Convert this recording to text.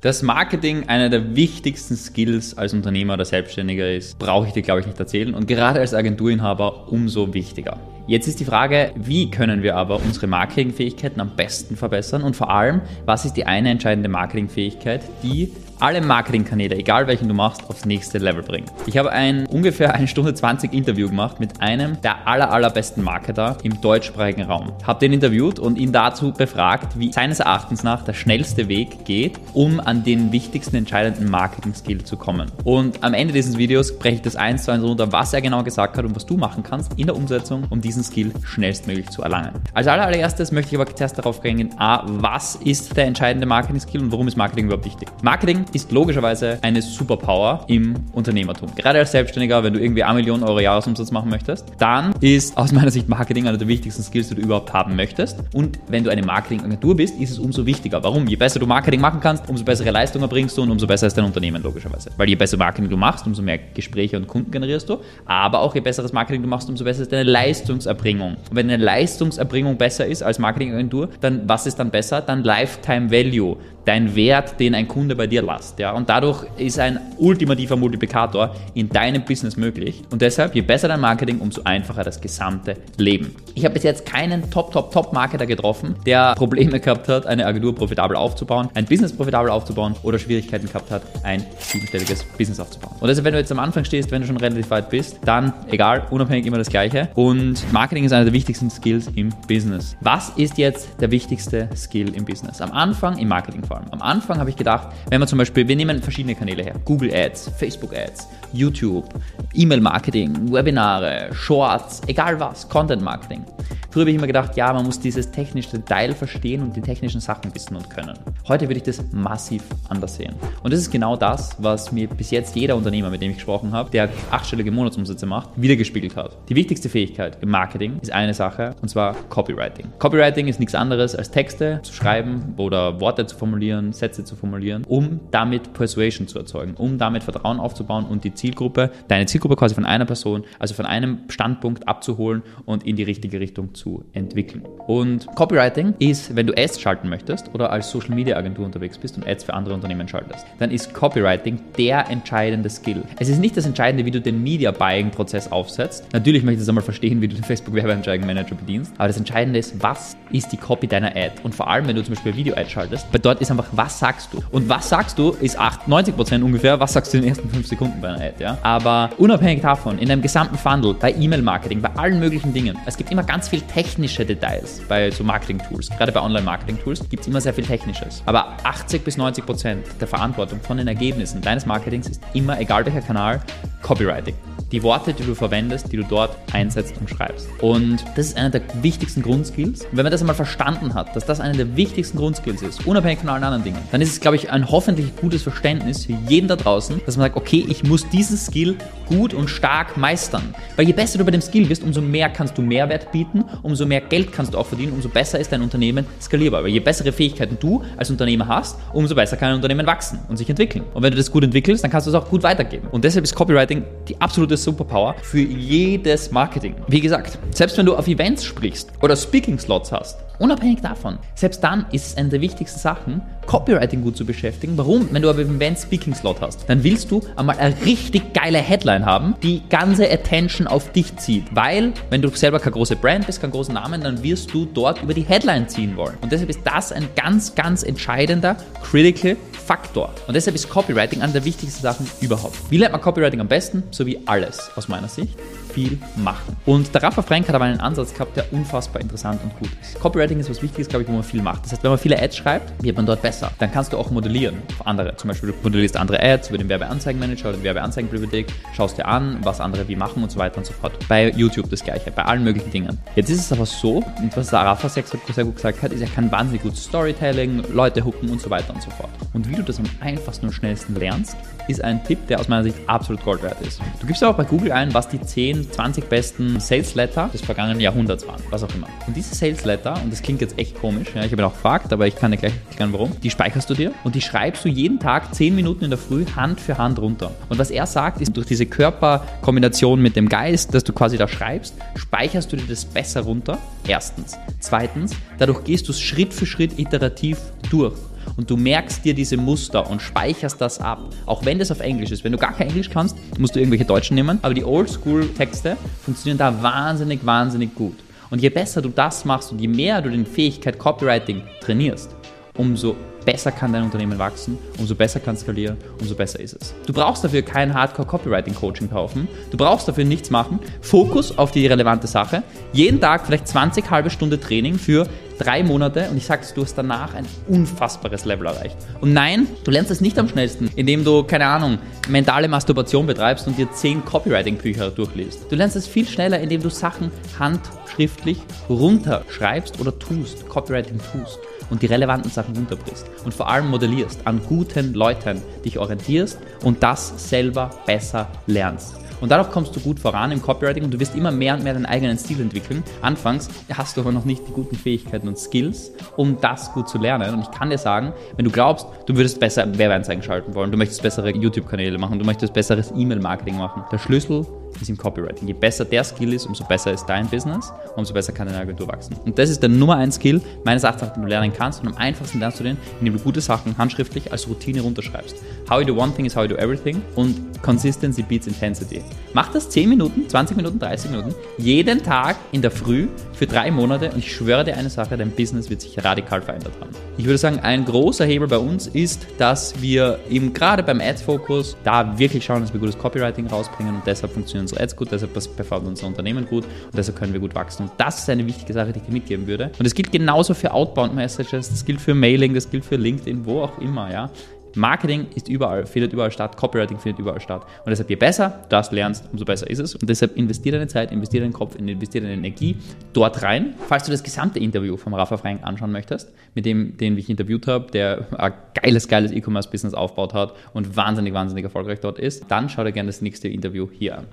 Dass Marketing einer der wichtigsten Skills als Unternehmer oder Selbstständiger ist, brauche ich dir, glaube ich, nicht erzählen. Und gerade als Agenturinhaber umso wichtiger. Jetzt ist die Frage, wie können wir aber unsere Marketingfähigkeiten am besten verbessern und vor allem, was ist die eine entscheidende Marketingfähigkeit, die alle Marketingkanäle, egal welchen du machst, aufs nächste Level bringt. Ich habe ein ungefähr eine Stunde 20 Interview gemacht mit einem der aller, allerbesten Marketer im deutschsprachigen Raum. Habe den interviewt und ihn dazu befragt, wie seines Erachtens nach der schnellste Weg geht, um an den wichtigsten entscheidenden Marketing-Skill zu kommen. Und am Ende dieses Videos breche ich das eins zu eins runter, was er genau gesagt hat und was du machen kannst in der Umsetzung, um diesen Skill schnellstmöglich zu erlangen. Als allererstes möchte ich aber zuerst darauf eingehen, a, was ist der entscheidende Marketing-Skill und warum ist Marketing überhaupt wichtig? Marketing ist logischerweise eine Superpower im Unternehmertum. Gerade als Selbstständiger, wenn du irgendwie eine Million Euro Jahresumsatz machen möchtest, dann ist aus meiner Sicht Marketing einer der wichtigsten Skills, die du überhaupt haben möchtest. Und wenn du eine Marketingagentur bist, ist es umso wichtiger. Warum? Je besser du Marketing machen kannst, umso bessere Leistungen bringst du und umso besser ist dein Unternehmen logischerweise. Weil je besser Marketing du machst, umso mehr Gespräche und Kunden generierst du. Aber auch je besseres Marketing du machst, umso besser ist deine Leistungserbringung. Und wenn eine Leistungserbringung besser ist als Marketingagentur, dann was ist dann besser? Dann Lifetime Value dein Wert, den ein Kunde bei dir lasst. Ja? Und dadurch ist ein ultimativer Multiplikator in deinem Business möglich. Und deshalb, je besser dein Marketing, umso einfacher das gesamte Leben. Ich habe bis jetzt keinen Top, Top, Top-Marketer getroffen, der Probleme gehabt hat, eine Agentur profitabel aufzubauen, ein Business profitabel aufzubauen oder Schwierigkeiten gehabt hat, ein siebenstelliges Business aufzubauen. Und deshalb, wenn du jetzt am Anfang stehst, wenn du schon relativ weit bist, dann egal, unabhängig immer das Gleiche. Und Marketing ist einer der wichtigsten Skills im Business. Was ist jetzt der wichtigste Skill im Business? Am Anfang im Marketing vor allem. Am Anfang habe ich gedacht, wenn man zum Beispiel, wir nehmen verschiedene Kanäle her, Google Ads, Facebook Ads, YouTube, E-Mail-Marketing, Webinare, Shorts, egal was, Content-Marketing. Früher habe ich immer gedacht, ja, man muss dieses technische Detail verstehen und die technischen Sachen wissen und können. Heute würde ich das massiv anders sehen. Und das ist genau das, was mir bis jetzt jeder Unternehmer, mit dem ich gesprochen habe, der achtstellige Monatsumsätze macht, wiedergespiegelt hat. Die wichtigste Fähigkeit im Marketing ist eine Sache, und zwar Copywriting. Copywriting ist nichts anderes als Texte zu schreiben oder Worte zu formulieren, Sätze zu formulieren, um damit Persuasion zu erzeugen, um damit Vertrauen aufzubauen und die Zielgruppe, deine Zielgruppe quasi von einer Person, also von einem Standpunkt abzuholen und in die richtige Richtung zu entwickeln. Und Copywriting ist, wenn du Ads schalten möchtest oder als Social Media Agentur unterwegs bist und Ads für andere Unternehmen schaltest, dann ist Copywriting der entscheidende Skill. Es ist nicht das Entscheidende, wie du den Media Buying Prozess aufsetzt. Natürlich möchtest du einmal verstehen, wie du den Facebook Werbeanzeigen Manager bedienst, aber das Entscheidende ist, was ist die Copy deiner Ad? Und vor allem, wenn du zum Beispiel Video Ad schaltest, weil dort ist einfach, was sagst du? Und was sagst du, ist 98 Prozent ungefähr, was sagst du in den ersten 5 Sekunden bei einer Ad, ja? Aber unabhängig davon, in deinem gesamten Funnel, bei E-Mail-Marketing, bei allen möglichen Dingen, es gibt immer ganz viel technische Details bei so Marketing-Tools. Gerade bei Online-Marketing-Tools gibt es immer sehr viel Technisches. Aber 80 bis 90 Prozent der Verantwortung von den Ergebnissen deines Marketings ist immer, egal welcher Kanal, Copywriting die Worte, die du verwendest, die du dort einsetzt und schreibst. Und das ist einer der wichtigsten Grundskills. Und wenn man das einmal verstanden hat, dass das einer der wichtigsten Grundskills ist, unabhängig von allen anderen Dingen, dann ist es, glaube ich, ein hoffentlich gutes Verständnis für jeden da draußen, dass man sagt, okay, ich muss diesen Skill gut und stark meistern. Weil je besser du bei dem Skill bist, umso mehr kannst du Mehrwert bieten, umso mehr Geld kannst du auch verdienen, umso besser ist dein Unternehmen skalierbar. Weil je bessere Fähigkeiten du als Unternehmer hast, umso besser kann ein Unternehmen wachsen und sich entwickeln. Und wenn du das gut entwickelst, dann kannst du es auch gut weitergeben. Und deshalb ist Copywriting die absolute Superpower für jedes Marketing. Wie gesagt, selbst wenn du auf Events sprichst oder Speaking Slots hast, Unabhängig davon, selbst dann ist es eine der wichtigsten Sachen, Copywriting gut zu beschäftigen. Warum? Wenn du aber im Event Speaking Slot hast, dann willst du einmal eine richtig geile Headline haben, die ganze Attention auf dich zieht. Weil, wenn du selber keine große Brand bist, keinen großen Namen, dann wirst du dort über die Headline ziehen wollen. Und deshalb ist das ein ganz, ganz entscheidender Critical Faktor. Und deshalb ist Copywriting eine der wichtigsten Sachen überhaupt. Wie lernt man Copywriting am besten? So wie alles aus meiner Sicht viel machen. Und der Rafa Frank hat aber einen Ansatz gehabt, der unfassbar interessant und gut ist. Copywriting ist was Wichtiges, glaube ich, wo man viel macht. Das heißt, wenn man viele Ads schreibt, wird man dort besser. Dann kannst du auch modellieren für andere. Zum Beispiel, du modellierst andere Ads über den Werbeanzeigenmanager oder die Werbeanzeigenbibliothek, schaust dir an, was andere wie machen und so weiter und so fort. Bei YouTube das Gleiche, bei allen möglichen Dingen. Jetzt ist es aber so, und was der Rafa sehr gut gesagt hat, ist, er kann wahnsinnig gut Storytelling, Leute hooken und so weiter und so fort. Und wie du das am einfachsten und schnellsten lernst, ist ein Tipp, der aus meiner Sicht absolut Gold wert ist. Du gibst auch bei Google ein, was die 10, 20 besten Sales Letter des vergangenen Jahrhunderts waren, was auch immer. Und diese Sales Letter, und das klingt jetzt echt komisch, ja, ich habe ihn auch gefragt, aber ich kann dir gleich erklären, warum, die speicherst du dir und die schreibst du jeden Tag 10 Minuten in der Früh Hand für Hand runter. Und was er sagt, ist, durch diese Körperkombination mit dem Geist, dass du quasi da schreibst, speicherst du dir das besser runter. Erstens. Zweitens, dadurch gehst du es Schritt für Schritt iterativ durch. Und du merkst dir diese Muster und speicherst das ab, auch wenn das auf Englisch ist. Wenn du gar kein Englisch kannst, musst du irgendwelche Deutschen nehmen, aber die Oldschool-Texte funktionieren da wahnsinnig, wahnsinnig gut. Und je besser du das machst und je mehr du den Fähigkeit Copywriting trainierst, umso besser kann dein Unternehmen wachsen, umso besser kann es skalieren, umso besser ist es. Du brauchst dafür kein Hardcore-Copywriting-Coaching kaufen. Du brauchst dafür nichts machen. Fokus auf die relevante Sache. Jeden Tag vielleicht 20 halbe Stunde Training für drei Monate und ich sag's, du hast danach ein unfassbares Level erreicht. Und nein, du lernst es nicht am schnellsten, indem du, keine Ahnung, mentale Masturbation betreibst und dir zehn Copywriting-Bücher durchliest. Du lernst es viel schneller, indem du Sachen handschriftlich runterschreibst oder tust, Copywriting tust und die relevanten Sachen runterbrichst und vor allem modellierst, an guten Leuten dich orientierst und das selber besser lernst. Und dadurch kommst du gut voran im Copywriting und du wirst immer mehr und mehr deinen eigenen Stil entwickeln. Anfangs hast du aber noch nicht die guten Fähigkeiten und Skills, um das gut zu lernen. Und ich kann dir sagen, wenn du glaubst, du würdest besser Werbeanzeigen schalten wollen, du möchtest bessere YouTube-Kanäle machen, du möchtest besseres E-Mail-Marketing machen, der Schlüssel ist im Copywriting. Je besser der Skill ist, umso besser ist dein Business, umso besser kann deine Agentur wachsen. Und das ist der Nummer 1 Skill meines Erachtens, den du lernen kannst. Und am einfachsten lernst du den, indem du gute Sachen handschriftlich als Routine runterschreibst. How you do one thing is how you do everything. Und Consistency beats Intensity. Mach das 10 Minuten, 20 Minuten, 30 Minuten, jeden Tag in der Früh für drei Monate und ich schwöre dir eine Sache, dein Business wird sich radikal verändert haben. Ich würde sagen, ein großer Hebel bei uns ist, dass wir eben gerade beim Ad-Fokus da wirklich schauen, dass wir gutes Copywriting rausbringen und deshalb funktionieren unsere Ads gut, deshalb performt unser Unternehmen gut und deshalb können wir gut wachsen. Und das ist eine wichtige Sache, die ich dir mitgeben würde. Und das gilt genauso für Outbound Messages, das gilt für Mailing, das gilt für LinkedIn, wo auch immer, ja. Marketing ist überall, findet überall statt, Copywriting findet überall statt. Und deshalb, je besser du das lernst, umso besser ist es. Und deshalb investiere deine Zeit, investiere deinen Kopf, investiere deine Energie dort rein. Falls du das gesamte Interview vom Rafa Frank anschauen möchtest, mit dem, den ich interviewt habe, der ein geiles, geiles E-Commerce-Business aufgebaut hat und wahnsinnig, wahnsinnig erfolgreich dort ist, dann schau dir gerne das nächste Interview hier an.